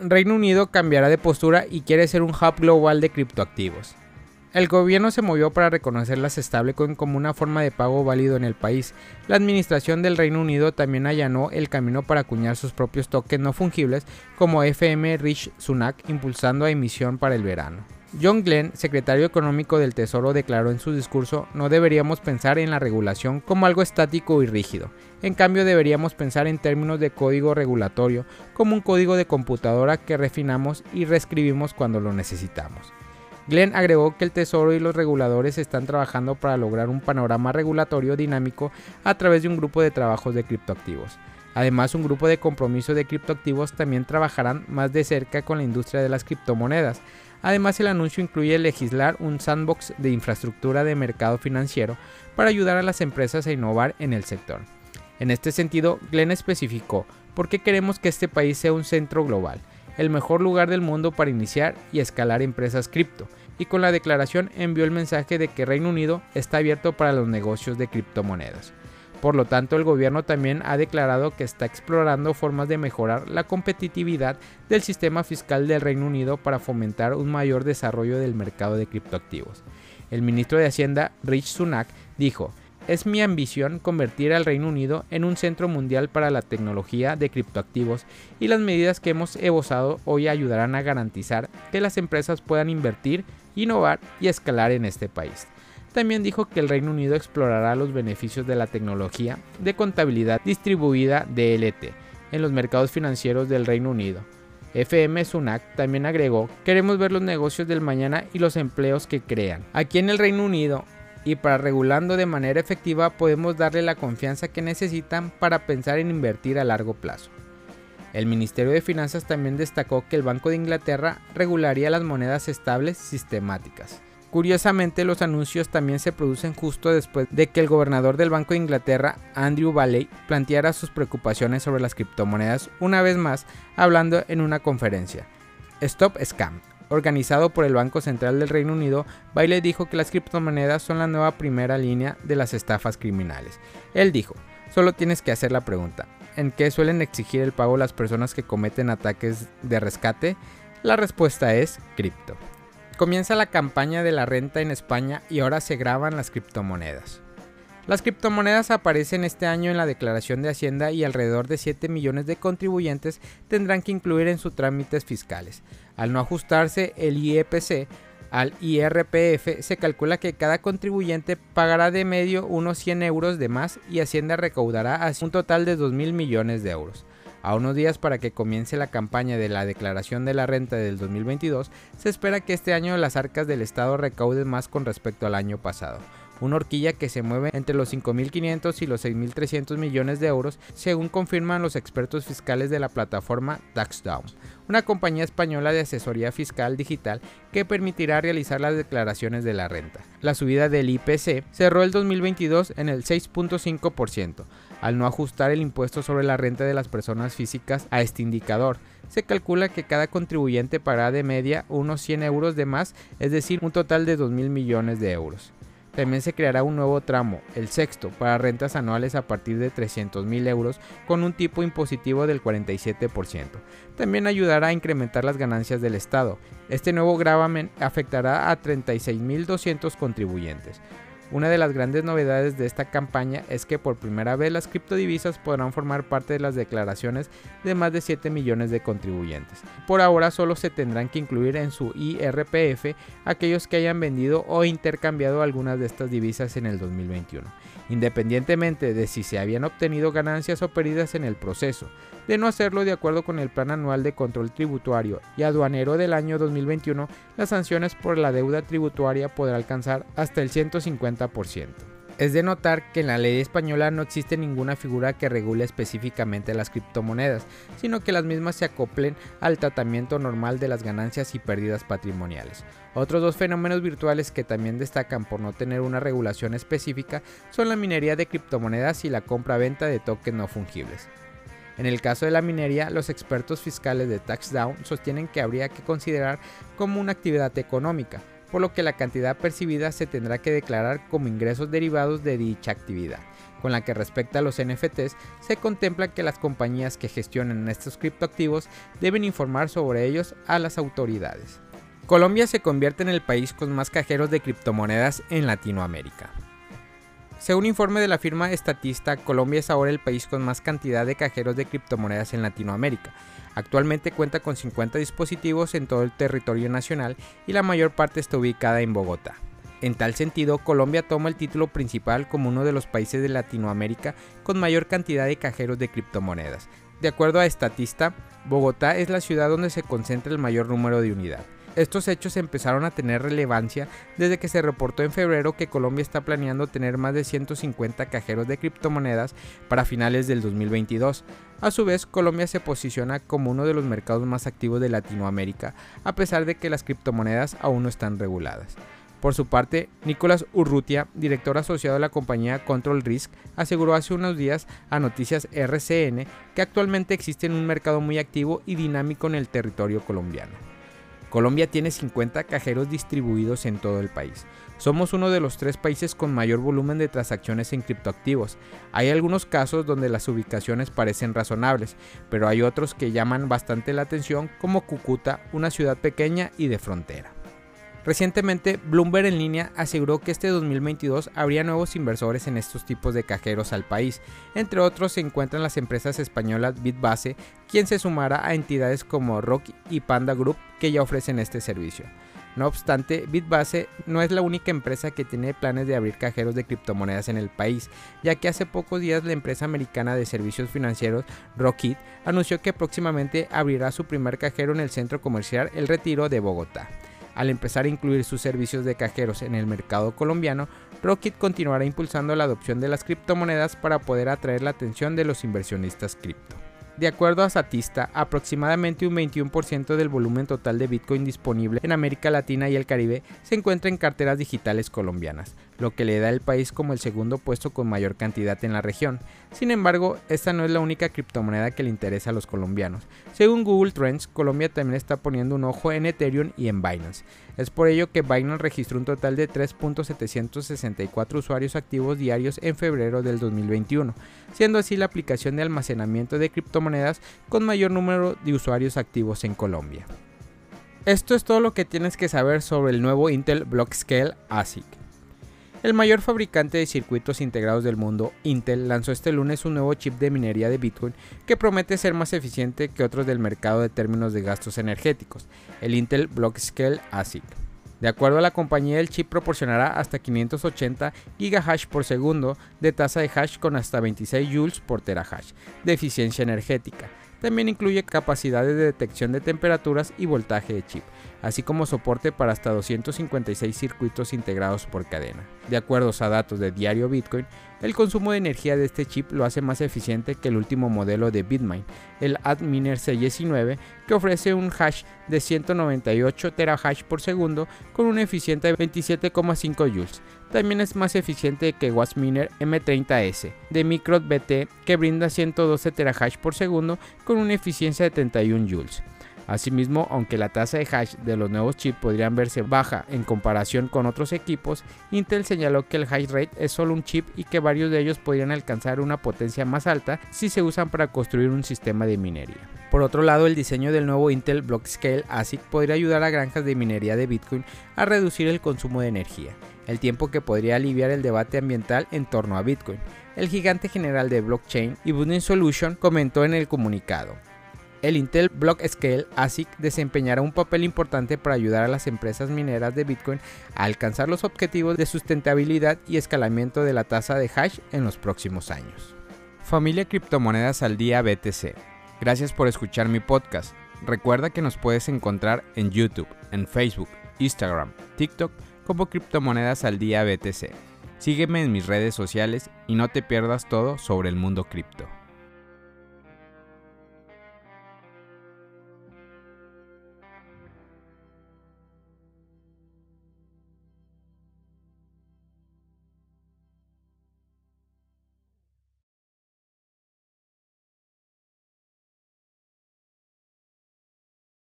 Reino Unido cambiará de postura y quiere ser un hub global de criptoactivos. El gobierno se movió para reconocer las stablecoin como una forma de pago válido en el país. La administración del Reino Unido también allanó el camino para acuñar sus propios tokens no fungibles como FM Rich Sunak, impulsando a emisión para el verano. John Glenn, secretario económico del Tesoro, declaró en su discurso, no deberíamos pensar en la regulación como algo estático y rígido. En cambio, deberíamos pensar en términos de código regulatorio, como un código de computadora que refinamos y reescribimos cuando lo necesitamos. Glenn agregó que el Tesoro y los reguladores están trabajando para lograr un panorama regulatorio dinámico a través de un grupo de trabajos de criptoactivos. Además, un grupo de compromiso de criptoactivos también trabajarán más de cerca con la industria de las criptomonedas. Además, el anuncio incluye legislar un sandbox de infraestructura de mercado financiero para ayudar a las empresas a innovar en el sector. En este sentido, Glenn especificó por qué queremos que este país sea un centro global, el mejor lugar del mundo para iniciar y escalar empresas cripto, y con la declaración envió el mensaje de que Reino Unido está abierto para los negocios de criptomonedas. Por lo tanto, el gobierno también ha declarado que está explorando formas de mejorar la competitividad del sistema fiscal del Reino Unido para fomentar un mayor desarrollo del mercado de criptoactivos. El ministro de Hacienda, Rich Sunak, dijo, es mi ambición convertir al Reino Unido en un centro mundial para la tecnología de criptoactivos y las medidas que hemos esbozado hoy ayudarán a garantizar que las empresas puedan invertir innovar y escalar en este país. También dijo que el Reino Unido explorará los beneficios de la tecnología de contabilidad distribuida DLT en los mercados financieros del Reino Unido. FM Sunak también agregó, queremos ver los negocios del mañana y los empleos que crean. Aquí en el Reino Unido, y para regulando de manera efectiva podemos darle la confianza que necesitan para pensar en invertir a largo plazo. El Ministerio de Finanzas también destacó que el Banco de Inglaterra regularía las monedas estables sistemáticas. Curiosamente, los anuncios también se producen justo después de que el gobernador del Banco de Inglaterra, Andrew Bailey, planteara sus preocupaciones sobre las criptomonedas una vez más, hablando en una conferencia. Stop Scam. Organizado por el Banco Central del Reino Unido, Bailey dijo que las criptomonedas son la nueva primera línea de las estafas criminales. Él dijo, solo tienes que hacer la pregunta, en qué suelen exigir el pago las personas que cometen ataques de rescate? La respuesta es cripto. Comienza la campaña de la renta en España y ahora se graban las criptomonedas. Las criptomonedas aparecen este año en la declaración de Hacienda y alrededor de 7 millones de contribuyentes tendrán que incluir en sus trámites fiscales. Al no ajustarse el IEPC, al IRPF se calcula que cada contribuyente pagará de medio unos 100 euros de más y Hacienda recaudará un total de 2 mil millones de euros. A unos días para que comience la campaña de la declaración de la renta del 2022, se espera que este año las arcas del Estado recauden más con respecto al año pasado una horquilla que se mueve entre los 5.500 y los 6.300 millones de euros, según confirman los expertos fiscales de la plataforma TaxDown, una compañía española de asesoría fiscal digital que permitirá realizar las declaraciones de la renta. La subida del IPC cerró el 2022 en el 6.5%, al no ajustar el impuesto sobre la renta de las personas físicas a este indicador. Se calcula que cada contribuyente pagará de media unos 100 euros de más, es decir, un total de 2.000 millones de euros. También se creará un nuevo tramo, el sexto, para rentas anuales a partir de 300 mil euros con un tipo impositivo del 47%. También ayudará a incrementar las ganancias del Estado. Este nuevo gravamen afectará a 36.200 contribuyentes. Una de las grandes novedades de esta campaña es que por primera vez las criptodivisas podrán formar parte de las declaraciones de más de 7 millones de contribuyentes. Por ahora solo se tendrán que incluir en su IRPF aquellos que hayan vendido o intercambiado algunas de estas divisas en el 2021, independientemente de si se habían obtenido ganancias o pérdidas en el proceso. De no hacerlo de acuerdo con el Plan Anual de Control Tributario y Aduanero del año 2021, las sanciones por la deuda tributaria podrán alcanzar hasta el 150%. Es de notar que en la ley española no existe ninguna figura que regule específicamente las criptomonedas, sino que las mismas se acoplen al tratamiento normal de las ganancias y pérdidas patrimoniales. Otros dos fenómenos virtuales que también destacan por no tener una regulación específica son la minería de criptomonedas y la compra-venta de tokens no fungibles. En el caso de la minería, los expertos fiscales de TaxDown sostienen que habría que considerar como una actividad económica, por lo que la cantidad percibida se tendrá que declarar como ingresos derivados de dicha actividad. Con la que respecta a los NFTs, se contempla que las compañías que gestionen estos criptoactivos deben informar sobre ellos a las autoridades. Colombia se convierte en el país con más cajeros de criptomonedas en Latinoamérica. Según informe de la firma estatista, Colombia es ahora el país con más cantidad de cajeros de criptomonedas en Latinoamérica. Actualmente cuenta con 50 dispositivos en todo el territorio nacional y la mayor parte está ubicada en Bogotá. En tal sentido, Colombia toma el título principal como uno de los países de Latinoamérica con mayor cantidad de cajeros de criptomonedas. De acuerdo a Estatista, Bogotá es la ciudad donde se concentra el mayor número de unidades. Estos hechos empezaron a tener relevancia desde que se reportó en febrero que Colombia está planeando tener más de 150 cajeros de criptomonedas para finales del 2022. A su vez, Colombia se posiciona como uno de los mercados más activos de Latinoamérica, a pesar de que las criptomonedas aún no están reguladas. Por su parte, Nicolás Urrutia, director asociado de la compañía Control Risk, aseguró hace unos días a Noticias RCN que actualmente existe un mercado muy activo y dinámico en el territorio colombiano. Colombia tiene 50 cajeros distribuidos en todo el país. Somos uno de los tres países con mayor volumen de transacciones en criptoactivos. Hay algunos casos donde las ubicaciones parecen razonables, pero hay otros que llaman bastante la atención como Cúcuta, una ciudad pequeña y de frontera. Recientemente, Bloomberg en línea aseguró que este 2022 habría nuevos inversores en estos tipos de cajeros al país. Entre otros se encuentran las empresas españolas Bitbase, quien se sumará a entidades como Rock y Panda Group que ya ofrecen este servicio. No obstante, Bitbase no es la única empresa que tiene planes de abrir cajeros de criptomonedas en el país, ya que hace pocos días la empresa americana de servicios financieros Rockit anunció que próximamente abrirá su primer cajero en el centro comercial El Retiro de Bogotá. Al empezar a incluir sus servicios de cajeros en el mercado colombiano, Rocket continuará impulsando la adopción de las criptomonedas para poder atraer la atención de los inversionistas cripto. De acuerdo a Satista, aproximadamente un 21% del volumen total de Bitcoin disponible en América Latina y el Caribe se encuentra en carteras digitales colombianas, lo que le da al país como el segundo puesto con mayor cantidad en la región. Sin embargo, esta no es la única criptomoneda que le interesa a los colombianos. Según Google Trends, Colombia también está poniendo un ojo en Ethereum y en Binance. Es por ello que Binance registró un total de 3.764 usuarios activos diarios en febrero del 2021, siendo así la aplicación de almacenamiento de criptomonedas con mayor número de usuarios activos en Colombia. Esto es todo lo que tienes que saber sobre el nuevo Intel Blockscale ASIC. El mayor fabricante de circuitos integrados del mundo, Intel, lanzó este lunes un nuevo chip de minería de Bitcoin que promete ser más eficiente que otros del mercado de términos de gastos energéticos, el Intel Blockscale ASIC. De acuerdo a la compañía, el chip proporcionará hasta 580 GHz por segundo de tasa de hash con hasta 26 joules por terahash de eficiencia energética. También incluye capacidades de detección de temperaturas y voltaje de chip, así como soporte para hasta 256 circuitos integrados por cadena. De acuerdo a datos de Diario Bitcoin, el consumo de energía de este chip lo hace más eficiente que el último modelo de Bitmain, el Adminer C19, que ofrece un hash de 198 terahash por segundo con una eficiencia de 27,5 joules. También es más eficiente que Wasminer M30S de Microt BT que brinda 112 terahash por segundo con una eficiencia de 31 joules. Asimismo, aunque la tasa de hash de los nuevos chips podrían verse baja en comparación con otros equipos, Intel señaló que el hash rate es solo un chip y que varios de ellos podrían alcanzar una potencia más alta si se usan para construir un sistema de minería. Por otro lado, el diseño del nuevo Intel Blockscale ASIC podría ayudar a granjas de minería de Bitcoin a reducir el consumo de energía, el tiempo que podría aliviar el debate ambiental en torno a Bitcoin. El gigante general de blockchain y Business Solution comentó en el comunicado. El Intel Block Scale ASIC desempeñará un papel importante para ayudar a las empresas mineras de Bitcoin a alcanzar los objetivos de sustentabilidad y escalamiento de la tasa de hash en los próximos años. Familia Criptomonedas al Día BTC. Gracias por escuchar mi podcast. Recuerda que nos puedes encontrar en YouTube, en Facebook, Instagram, TikTok como Criptomonedas al Día BTC. Sígueme en mis redes sociales y no te pierdas todo sobre el mundo cripto.